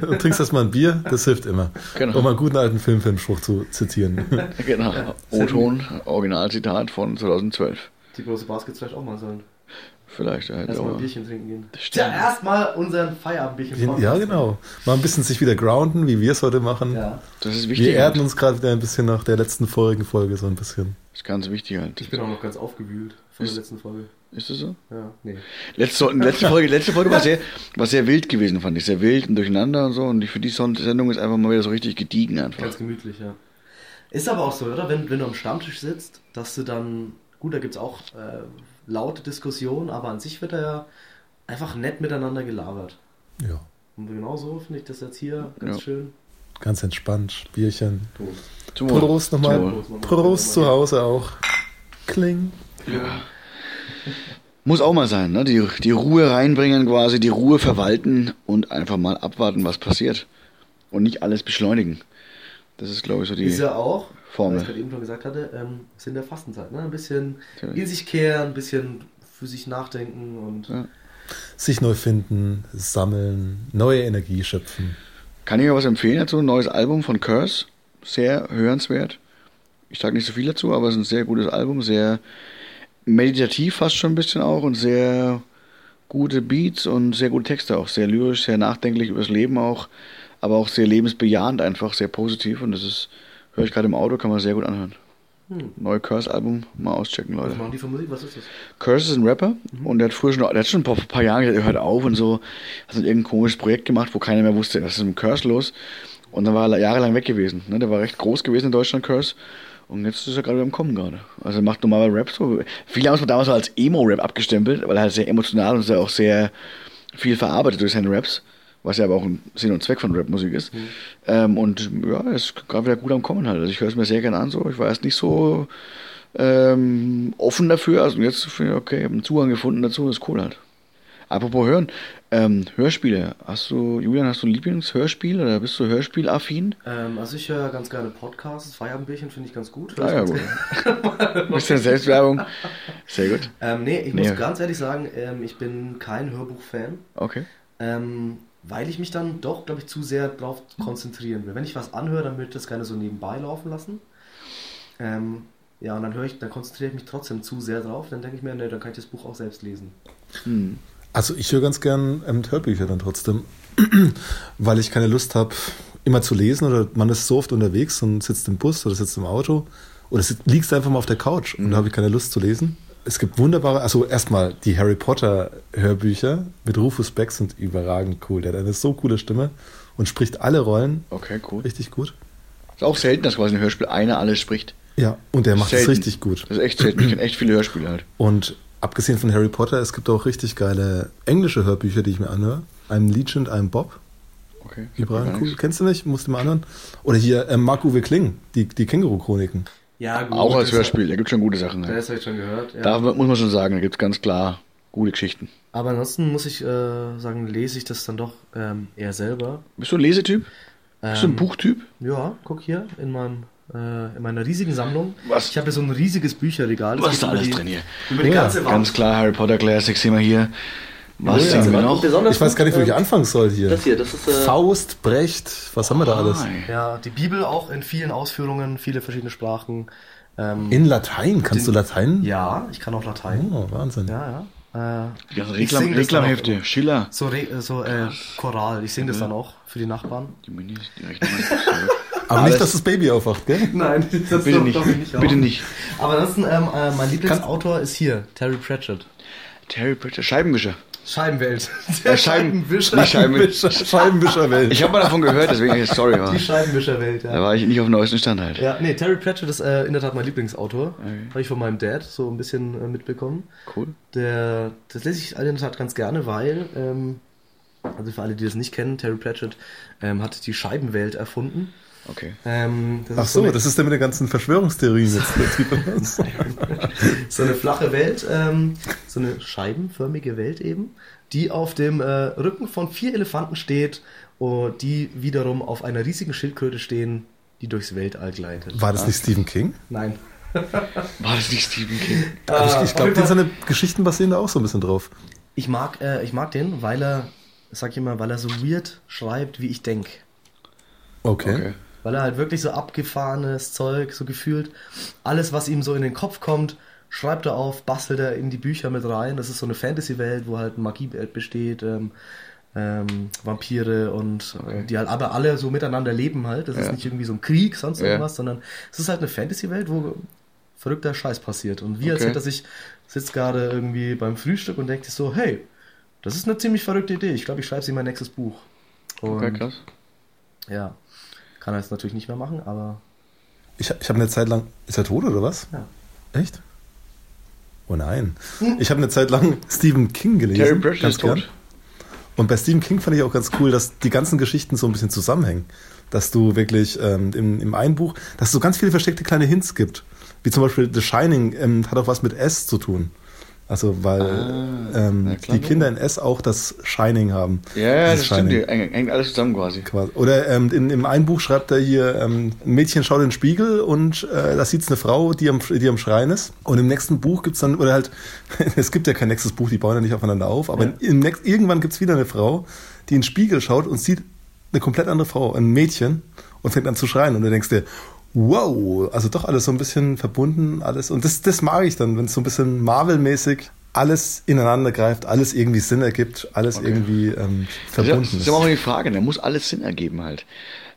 Du trinkst erstmal ein Bier, das hilft immer. Genau. Um einen guten alten Filmfilmspruch zu zitieren. Genau. Ja. O-Ton, Originalzitat von 2012. Die große Baskets vielleicht auch mal sollen. Vielleicht, ja. Erstmal ein Bierchen trinken gehen. Ja, erstmal unseren Feierabendbierchen. ja, genau. Mal ein bisschen sich wieder grounden, wie wir es heute machen. Ja, Das ist wichtig. Wir erden halt. uns gerade wieder ein bisschen nach der letzten vorigen Folge so ein bisschen. Das ist ganz wichtig halt. ich bin auch noch ganz aufgewühlt von Ist- der letzten Folge. Ist das so? Ja, nee. Letzte, letzte Folge, letzte Folge war sehr, war sehr wild gewesen, fand ich. Sehr wild und durcheinander und so. Und für die Sendung ist einfach mal wieder so richtig gediegen einfach. Ganz gemütlich, ja. Ist aber auch so, oder? Wenn, wenn du am Stammtisch sitzt, dass du dann, gut, da gibt es auch äh, laute Diskussionen, aber an sich wird da ja einfach nett miteinander gelabert. Ja, Und genau so finde ich das jetzt hier ganz Ja. schön. ganz entspannt. Bierchen. Prost. Prost nochmal. Wohl. Prost zu Hause auch. Kling. Ja. Muss auch mal sein, ne? Die, die Ruhe reinbringen quasi, die Ruhe verwalten und einfach mal abwarten, was passiert. Und nicht alles beschleunigen. Das ist, glaube ich, so die Ist ja auch, Formel. was ich gerade eben schon gesagt hatte, ähm, ist in der Fastenzeit. Ne? Ein bisschen Natürlich. in sich kehren, ein bisschen für sich nachdenken und Ja. Sich neu finden, sammeln, neue Energie schöpfen. Kann ich euch was empfehlen dazu? Ein neues Album von Curse. Sehr hörenswert. Ich sage nicht so viel dazu, aber es ist ein sehr gutes Album. Sehr meditativ fast schon ein bisschen auch und sehr gute Beats und sehr gute Texte auch. Sehr lyrisch, sehr nachdenklich über das Leben auch. Aber auch sehr lebensbejahend einfach, sehr positiv. Und das ist, höre ich gerade im Auto, kann man sehr gut anhören. hm, Neue Curse-Album, mal auschecken, Leute. was machen die für Musik? Was ist das? Curse ist ein Rapper und der hat früher schon, der hat schon ein paar Jahren gesagt, er hört auf und so, hat dann irgendein komisches Projekt gemacht, wo keiner mehr wusste, was ist mit Curse los. Und dann war er jahrelang weg gewesen. Ne? Der war recht groß gewesen in Deutschland, Curse. Und jetzt ist er gerade wieder am Kommen gerade. Also er macht normaler Rap so. Viele haben es damals so als Emo-Rap abgestempelt, weil er halt sehr emotional und sehr, auch sehr viel verarbeitet durch seine Raps. Was ja aber auch ein Sinn und Zweck von Rapmusik ist. Ähm, und ja, er ist gerade wieder gut am Kommen halt. Also ich höre es mir sehr gerne an so. Ich war erst nicht so ähm, offen dafür. Also jetzt finde ich, okay, ich habe einen Zugang gefunden dazu, das ist cool halt. Apropos Hören, ähm, Hörspiele. Hast du, Julian, hast du ein Lieblingshörspiel oder bist du hörspielaffin? Ähm, also ich höre ganz gerne Podcasts. Feierabendbierchen finde ich ganz gut. Ah ich ja, ganz gut. Bisschen Selbstwerbung. Sehr gut. Ähm, nee, ich Nee. muss ganz ehrlich sagen, ähm, ich bin kein Hörbuch-Fan, Okay. ähm, weil ich mich dann doch, glaube ich, zu sehr darauf konzentrieren will. Wenn ich was anhöre, dann würde ich das gerne so nebenbei laufen lassen. Ähm, ja, und dann höre ich, dann konzentriere ich mich trotzdem zu sehr drauf. Dann denke ich mir, nee, dann kann ich das Buch auch selbst lesen. Hm. Also ich höre ganz gern ähm, Hörbücher dann trotzdem, weil ich keine Lust habe, immer zu lesen oder man ist so oft unterwegs und sitzt im Bus oder sitzt im Auto oder sitzt, liegst einfach mal auf der Couch und da habe ich keine Lust zu lesen. Es gibt wunderbare, also erstmal die Harry Potter Hörbücher mit Rufus Beck sind überragend cool. Der hat eine so coole Stimme und spricht alle Rollen Okay, cool. richtig gut. Ist auch selten, dass quasi ein Hörspiel einer alles spricht. Ja, und der macht es richtig gut. Das ist echt selten. Ich kenne echt viele Hörspiele halt. Und abgesehen von Harry Potter, es gibt auch richtig geile englische Hörbücher, die ich mir anhöre. Einem Legion, einem Bob. Okay. gar cool. Kennst du nicht? Musst du mal anhören. Oder hier ähm, Marc-Uwe Kling, die, die Känguru-Chroniken. Ja, gut. Auch als das- Hörspiel, da gibt es schon gute Sachen. Das Halt. habe ich schon gehört. Ja. Da muss man schon sagen, da gibt es ganz klar gute Geschichten. Aber ansonsten muss ich äh, sagen, lese ich das dann doch ähm, eher selber. Bist du ein Lesetyp? Bist du ein Ähm, Buchtyp? Ja, guck hier in, meinem, äh, in meiner riesigen Sammlung. Was? Ich habe hier so ein riesiges Bücherregal. Das Was ist da alles die- drin hier? Über die Ja, ganze Wand. Ganz klar, Harry Potter Classics sehen wir hier. Was Oh ja. sehen wir noch? besonders Ich weiß gar nicht, wo ich gut, anfangen soll hier. Das hier, das ist. Äh, Faust, Brecht, was haben wir da alles? Ja, die Bibel auch in vielen Ausführungen, viele verschiedene Sprachen. Ähm, In Latein, kannst du Latein? ja, ich kann auch Latein. Oh, Wahnsinn. Ja, ja. Äh, Die Reklam Reklamhefte, auch- Schiller. So, Re so äh, Choral. Ich singe das dann auch für die Nachbarn. Die Minis, die Rechnungen. Aber nicht, dass das Baby aufwacht, gell? Nein, das Bitte nicht, bitte nicht. Aber ansonsten, ähm, äh, mein Lieblingsautor ist hier, Terry Pratchett. Terry Pratchett, Scheibenwischer. Scheibenwelt. Äh, Scheiben, nicht Scheibenwischer. Scheibenwischerwelt. Ich habe mal davon gehört, deswegen, sorry, aber Die Scheibenwischerwelt, da ja. war ich nicht auf dem neuesten Stand halt. Ja, nee, Terry Pratchett ist äh, in der Tat mein Lieblingsautor. Okay. Habe ich von meinem Dad so ein bisschen äh, mitbekommen. Cool. Der, das lese ich in der Tat ganz gerne, weil, ähm, also für alle, die das nicht kennen, Terry Pratchett ähm, hat die Scheibenwelt erfunden. Okay. Ähm, das Ach ist so, eine, das ist der mit den ganzen Verschwörungstheorien jetzt. so eine flache Welt, ähm, so eine scheibenförmige Welt eben, die auf dem äh, Rücken von vier Elefanten steht, oh, die wiederum auf einer riesigen Schildkröte stehen, die durchs Weltall gleitet. War das nicht Stephen King? Nein. War das nicht Stephen King? Ich Ah, ich auf glaube, seine Geschichten basieren da auch so ein bisschen drauf. Ich mag, äh, ich mag den, weil er, sag ich immer, weil er so weird schreibt, wie ich denk. Okay. Okay. Weil er halt wirklich so abgefahrenes Zeug, so gefühlt, alles, was ihm so in den Kopf kommt, schreibt er auf, bastelt er in die Bücher mit rein. Das ist so eine Fantasy-Welt, wo halt Magiewelt besteht, ähm, ähm, Vampire und Okay. die halt aber alle so miteinander leben halt. Das ist Ja. nicht irgendwie so ein Krieg, sonst Ja. irgendwas, sondern es ist halt eine Fantasy-Welt, wo verrückter Scheiß passiert. Und wie Okay. erzählt er sich, sitzt gerade irgendwie beim Frühstück und denkt sich so, hey, das ist eine ziemlich verrückte Idee. Ich glaube, ich schreibe sie in mein nächstes Buch. Und Okay, krass. ja, kann er jetzt natürlich nicht mehr machen, aber Ich, ich habe eine Zeit lang. Ist er tot oder was? ja. Echt? Oh nein. Ich habe eine Zeit lang Stephen King gelesen. Terry Pratchett ganz ist tot. gern. Und bei Stephen King fand ich auch ganz cool, dass die ganzen Geschichten so ein bisschen zusammenhängen. Dass du wirklich ähm, im, im einen Buch, dass es so ganz viele versteckte kleine Hints gibt. Wie zum Beispiel The Shining ähm, hat auch was mit S zu tun. Also, weil Ah, ähm, klar, die Kinder in S auch das Shining haben. Ja, ja, Dieses das stimmt. Hängt alles zusammen quasi. Quasi. Oder ähm, in, im einen Buch schreibt er hier, ähm, ein Mädchen schaut in den Spiegel und äh, da sieht es eine Frau, die am, die am Schreien ist. Und im nächsten Buch gibt's dann, oder halt, es gibt ja kein nächstes Buch, die bauen ja nicht aufeinander auf, aber Ja. im nächst, irgendwann gibt's wieder eine Frau, die in den Spiegel schaut und sieht eine komplett andere Frau, ein Mädchen, und fängt an zu schreien. Und du denkst dir, wow, also doch alles so ein bisschen verbunden, alles. Und das, das mag ich dann, wenn es so ein bisschen Marvel-mäßig alles ineinander greift, alles irgendwie Sinn ergibt, alles Okay. irgendwie ähm, Das ist, verbunden das ist. aber auch die Frage, da muss alles Sinn ergeben halt.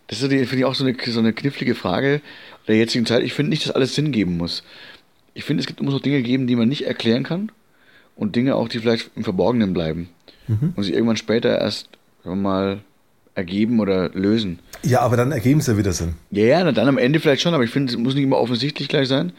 Das ist, finde ich, auch so eine, so eine knifflige Frage der jetzigen Zeit. Ich finde nicht, dass alles Sinn geben muss. Ich finde, es gibt, muss auch Dinge geben, die man nicht erklären kann und Dinge auch, die vielleicht im Verborgenen bleiben Mhm. und sich irgendwann später erst sagen wir mal ergeben oder lösen. Ja, aber dann ergeben sie ja wieder Sinn. Ja, ja, dann am Ende vielleicht schon, aber ich finde, es muss nicht immer offensichtlich gleich sein.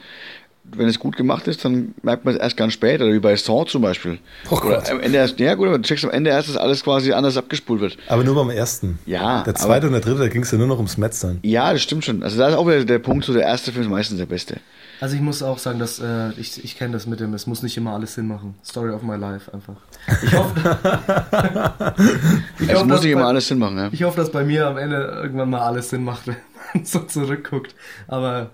Wenn es gut gemacht ist, dann merkt man es erst ganz später, wie bei Saw zum Beispiel. Oh Oder Gott. am Ende erst, ja gut, aber du checkst am Ende erst, dass alles quasi anders abgespult wird. Aber nur beim ersten. Ja, Der zweite aber- und der dritte, da ging es ja nur noch ums Metzern. Ja, das stimmt schon. Also da ist auch wieder der Punkt, so der erste Film ist meistens der beste. Also ich muss auch sagen, dass äh, ich, ich kenne das mit dem, es muss nicht immer alles Sinn machen. Story of my life einfach. Ich hoffe, ich es hoffe, muss nicht immer bei- alles Sinn machen, ja. Ich hoffe, dass bei mir am Ende irgendwann mal alles Sinn macht, wenn man so zurückguckt. Aber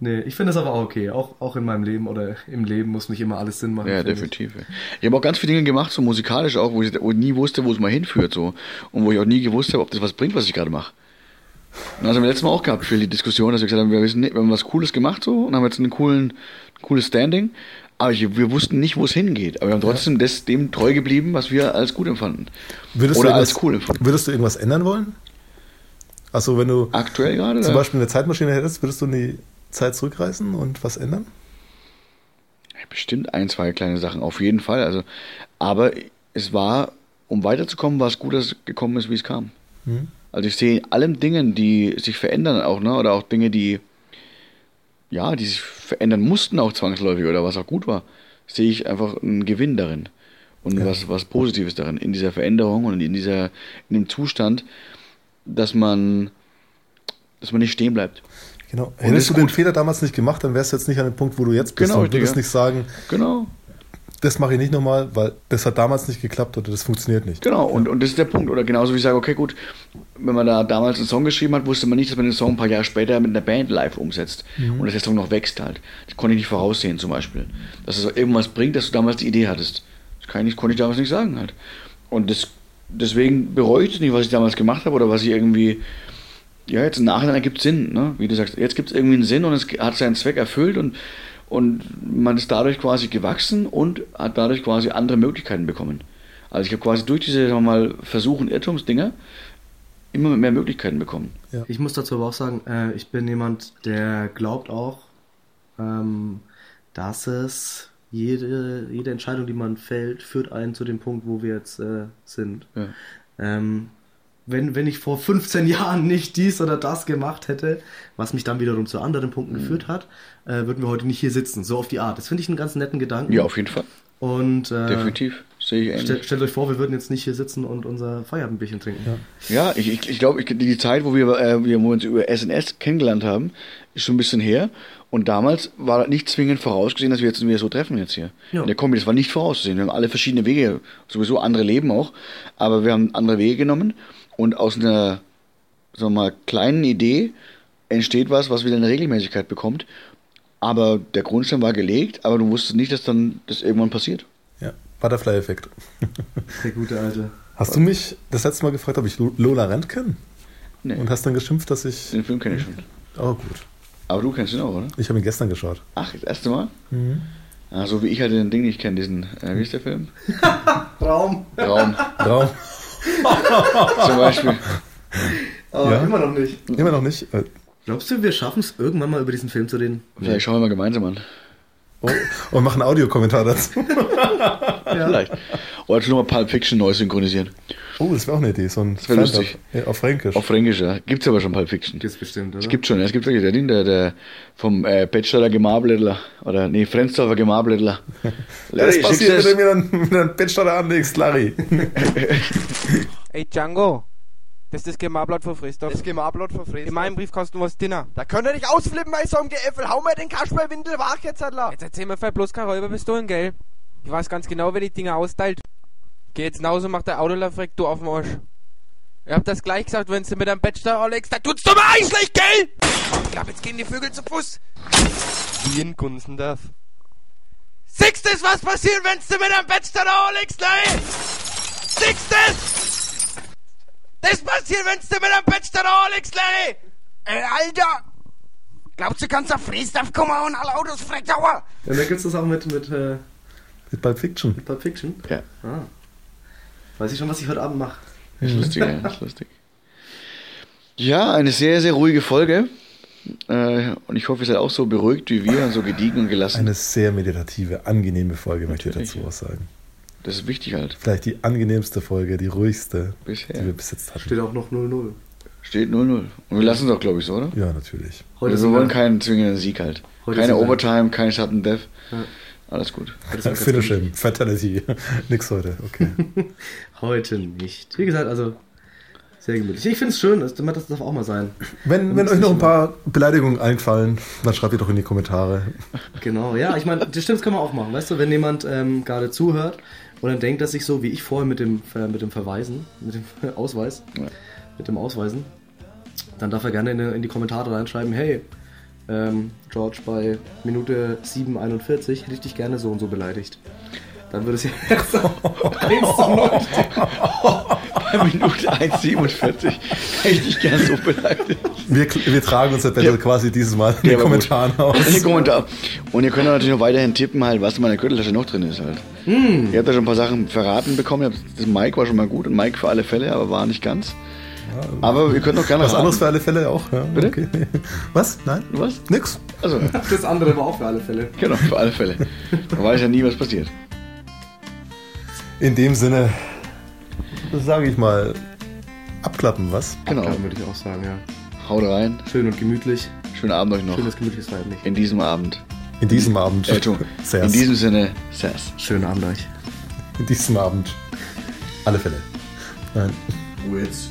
nee, ich finde es aber auch okay. Auch, auch in meinem Leben oder im Leben muss nicht immer alles Sinn machen. Ja, ich. definitiv. ja. Ich habe auch ganz viele Dinge gemacht, so musikalisch auch, wo ich, wo ich nie wusste, wo es mal hinführt, so. Und wo ich auch nie gewusst habe, ob das was bringt, was ich gerade mache. Und das haben wir letztes Mal auch gehabt, für die Diskussion, dass wir gesagt haben, wir wissen nicht, wir haben was Cooles gemacht, so, und haben jetzt einen coolen, cooles Standing. Aber ich, wir wussten nicht, wo es hingeht. Aber wir haben trotzdem das, dem treu geblieben, was wir als gut empfanden. Würdest Oder du als irgendwas- cool empfunden. Würdest du irgendwas ändern wollen? Also wenn du Aktuell gerade? zum oder? Beispiel eine Zeitmaschine hättest, würdest du in die Zeit zurückreisen und was ändern? Bestimmt ein, zwei kleine Sachen, auf jeden Fall. Also, aber es war, um weiterzukommen, war es gut, dass es gekommen ist, wie es kam. Hm? Also ich sehe in allen Dingen, die sich verändern auch, ne? Oder auch Dinge, die ja, die sich verändern mussten auch zwangsläufig oder was auch gut war, sehe ich einfach einen Gewinn darin. Und Ja. was, was Positives darin, in dieser Veränderung und in dieser, in dem Zustand, dass man, dass man nicht stehen bleibt. Genau. Hättest du den gut. Fehler damals nicht gemacht, dann wärst du jetzt nicht an dem Punkt, wo du jetzt bist Genau, und würdest nicht sagen, Genau. das mache ich nicht nochmal, weil das hat damals nicht geklappt oder das funktioniert nicht. Genau, und, und das ist der Punkt. Oder genauso wie ich sage, okay, gut, wenn man da damals einen Song geschrieben hat, wusste man nicht, dass man den Song ein paar Jahre später mit einer Band live umsetzt. Und dass der Song noch wächst halt. Das konnte ich nicht voraussehen zum Beispiel. Dass es irgendwas bringt, dass du damals die Idee hattest. Das kann ich, konnte ich damals nicht sagen halt. Und das, deswegen bereue ich es nicht, was ich damals gemacht habe oder was ich irgendwie, ja, jetzt im Nachhinein ergibt Sinn. Ne? Wie du sagst, jetzt gibt es irgendwie einen Sinn und es hat seinen Zweck erfüllt und, und man ist dadurch quasi gewachsen und hat dadurch quasi andere Möglichkeiten bekommen. Also ich habe quasi durch diese, sagen wir mal, Versuch- und Irrtumsdinger immer mehr Möglichkeiten bekommen. Ich muss dazu aber auch sagen, äh, ich bin jemand, der glaubt auch, ähm, dass es jede, jede Entscheidung, die man fällt, führt einen zu dem Punkt, wo wir jetzt äh, sind. Ja. Ähm, wenn, wenn ich vor 15 Jahren nicht dies oder das gemacht hätte, was mich dann wiederum zu anderen Punkten Mhm. geführt hat, äh, würden wir heute nicht hier sitzen. So auf die Art. Das finde ich einen ganz netten Gedanken. Ja, auf jeden Fall. Und äh, Definitiv. Sehe ich ähnlich. Stell, stellt euch vor, wir würden jetzt nicht hier sitzen und unser Feierabendbierchen trinken. Ja, ich, ich, ich glaube, ich, die Zeit, wo wir, äh, wir uns über SNS kennengelernt haben, ist schon ein bisschen her. Und damals war nicht zwingend vorausgesehen, dass wir jetzt wieder so treffen jetzt hier. Ja. In der Kombi, das war nicht vorauszusehen. Wir haben alle verschiedene Wege, sowieso andere Leben auch, aber wir haben andere Wege genommen und aus einer, sagen wir mal, kleinen Idee entsteht was, was wieder eine Regelmäßigkeit bekommt. Aber der Grundstein war gelegt, aber du wusstest nicht, dass dann das irgendwann passiert. Ja, Butterfly-Effekt. Der gute alte. Hast du mich das letzte Mal gefragt, ob ich Lola Rent kenne? Nee, Und hast dann geschimpft, dass ich. den Film kenne ich schon. Oh, gut. Aber du kennst ihn auch, oder? Ich habe ihn gestern geschaut. Ach, das erste Mal? Ah, so wie ich halt den Ding nicht kenne, diesen, äh, wie ist der Film? Raum. Raum, Raum. Zum Beispiel. Aber Ja. immer noch nicht. Immer noch nicht. Äh, Glaubst du, wir schaffen es irgendwann mal über diesen Film zu reden? Vielleicht schauen wir mal gemeinsam an. Oh, und machen einen Audiokommentar dazu. Vielleicht. Oder schon mal Pulp Fiction neu synchronisieren. Oh, das wäre auch eine Idee. So ein wär Fan- lustig. Ja, auf Fränkisch. Auf Fränkisch, ja. Gibt's aber schon Pulp Fiction. Gibt's bestimmt, oder? Es gibt schon, ja, es gibt wirklich der Ding, der, der vom äh, Bachelor Gemabledler oder nee, Frenzdorfer Gemabledler. das passiert, wenn du mir dann mit einem Bettstatter anlegst, Larry. Ey Django, das ist das Gemarblatt von Frisdorf. Das Gemarblatt von Fräs. In meinem Briefkasten was Dinner. Da könnt ihr nicht ausflippen bei so einem Geäffel. Hau mir den Kasperlwindel wach jetzt, Adler. Jetzt erzähl mir bloß kein Räuberpistolen, gell? Ich weiß ganz genau, wer die Dinger austeilt. Geh jetzt nach Hause mach der Autolafreck, du auf den Arsch. Ihr habt das gleich gesagt, wenn du mit deinem Bett da Alex, da tut's doch mal Eichlicht, gell? Ich glaub, jetzt gehen die Vögel zu Fuß. Wie in Gunzendorf. Du, was passiert, wenn du mit deinem Bett da Alex, nein? Du? Das passiert, wenn du mit Bett da Alex, nein? Ey, Alter! Glaubst du, du kannst auf Fräsdorf kommen und alle Autos freckdauer? Ja, da gibt's das auch mit, mit, äh, Mit Pulp Fiction. mit Pulp Fiction. Ja, Ah. Weiß ich schon, was ich heute Abend mache. ist lustig, ja, ist lustig. Ja, eine sehr, sehr ruhige Folge. Äh, und ich hoffe, ihr seid auch so beruhigt wie wir, so gediegen und gelassen. Eine sehr meditative, angenehme Folge, möchte ich Natürlich. dazu auch sagen. Das ist wichtig halt. Vielleicht die angenehmste Folge, die ruhigste, Bisher. die wir bis jetzt hatten. Steht auch noch 0-0. Steht 0-0. Und wir lassen es auch, glaube ich, so, oder? Ja, natürlich. Heute wir sind wollen wir- keinen zwingenden Sieg halt. Heute Keine wir- Overtime, kein Sudden Death. Ja. Alles gut. wir Finish him, Fatality. Nix heute, okay. Heute nicht. Wie gesagt, also sehr gemütlich. Ich finde es schön, das, das darf auch mal sein. Wenn, wenn euch noch ein paar Beleidigungen einfallen, dann schreibt ihr doch in die Kommentare. Genau, ja, ich meine, das stimmt, das kann man auch machen. Weißt du, wenn jemand ähm, gerade zuhört und dann denkt, dass ich so wie ich vorher mit dem, äh, mit dem Verweisen, mit dem Ausweis, Ja. mit dem Ausweisen, dann darf er gerne in, in die Kommentare reinschreiben, hey, ähm, George, bei Minute 7,41 hätte ich dich gerne so und so beleidigt. Dann würde es ja so 1 zu 0 stehen. Bei Minute 1,47 hätte ich dich gern so beleidigt. Wir, wir tragen unser Battle Ja. quasi dieses Mal in den war gut. Kommentaren aus. In den Kommentaren. Und ihr könnt natürlich noch weiterhin tippen, halt, was in meiner Gürteltasche noch drin ist halt. Ihr habt ja schon ein paar Sachen verraten bekommen. Das Mike war schon mal gut und Mike für alle Fälle, aber war nicht ganz. Aber ihr könnt noch gerne Was raten. anderes für alle Fälle auch. Ja, Bitte? Okay. Was? Nein? Was? Nix. Also, Das andere war auch für alle Fälle. genau, für alle Fälle. Man weiß ja nie, was passiert. In dem Sinne, sage ich mal, abklappen, was? Genau. Klar, würde ich auch sagen, ja. Haut rein. Schön und gemütlich. Schönen Abend euch noch. Schönes gemütliches Feiern nicht. In diesem Abend. In diesem Abend. Äh. In diesem Sinne, Sass. Schönen Abend euch. In diesem Abend. Alle Fälle. Nein. Witz.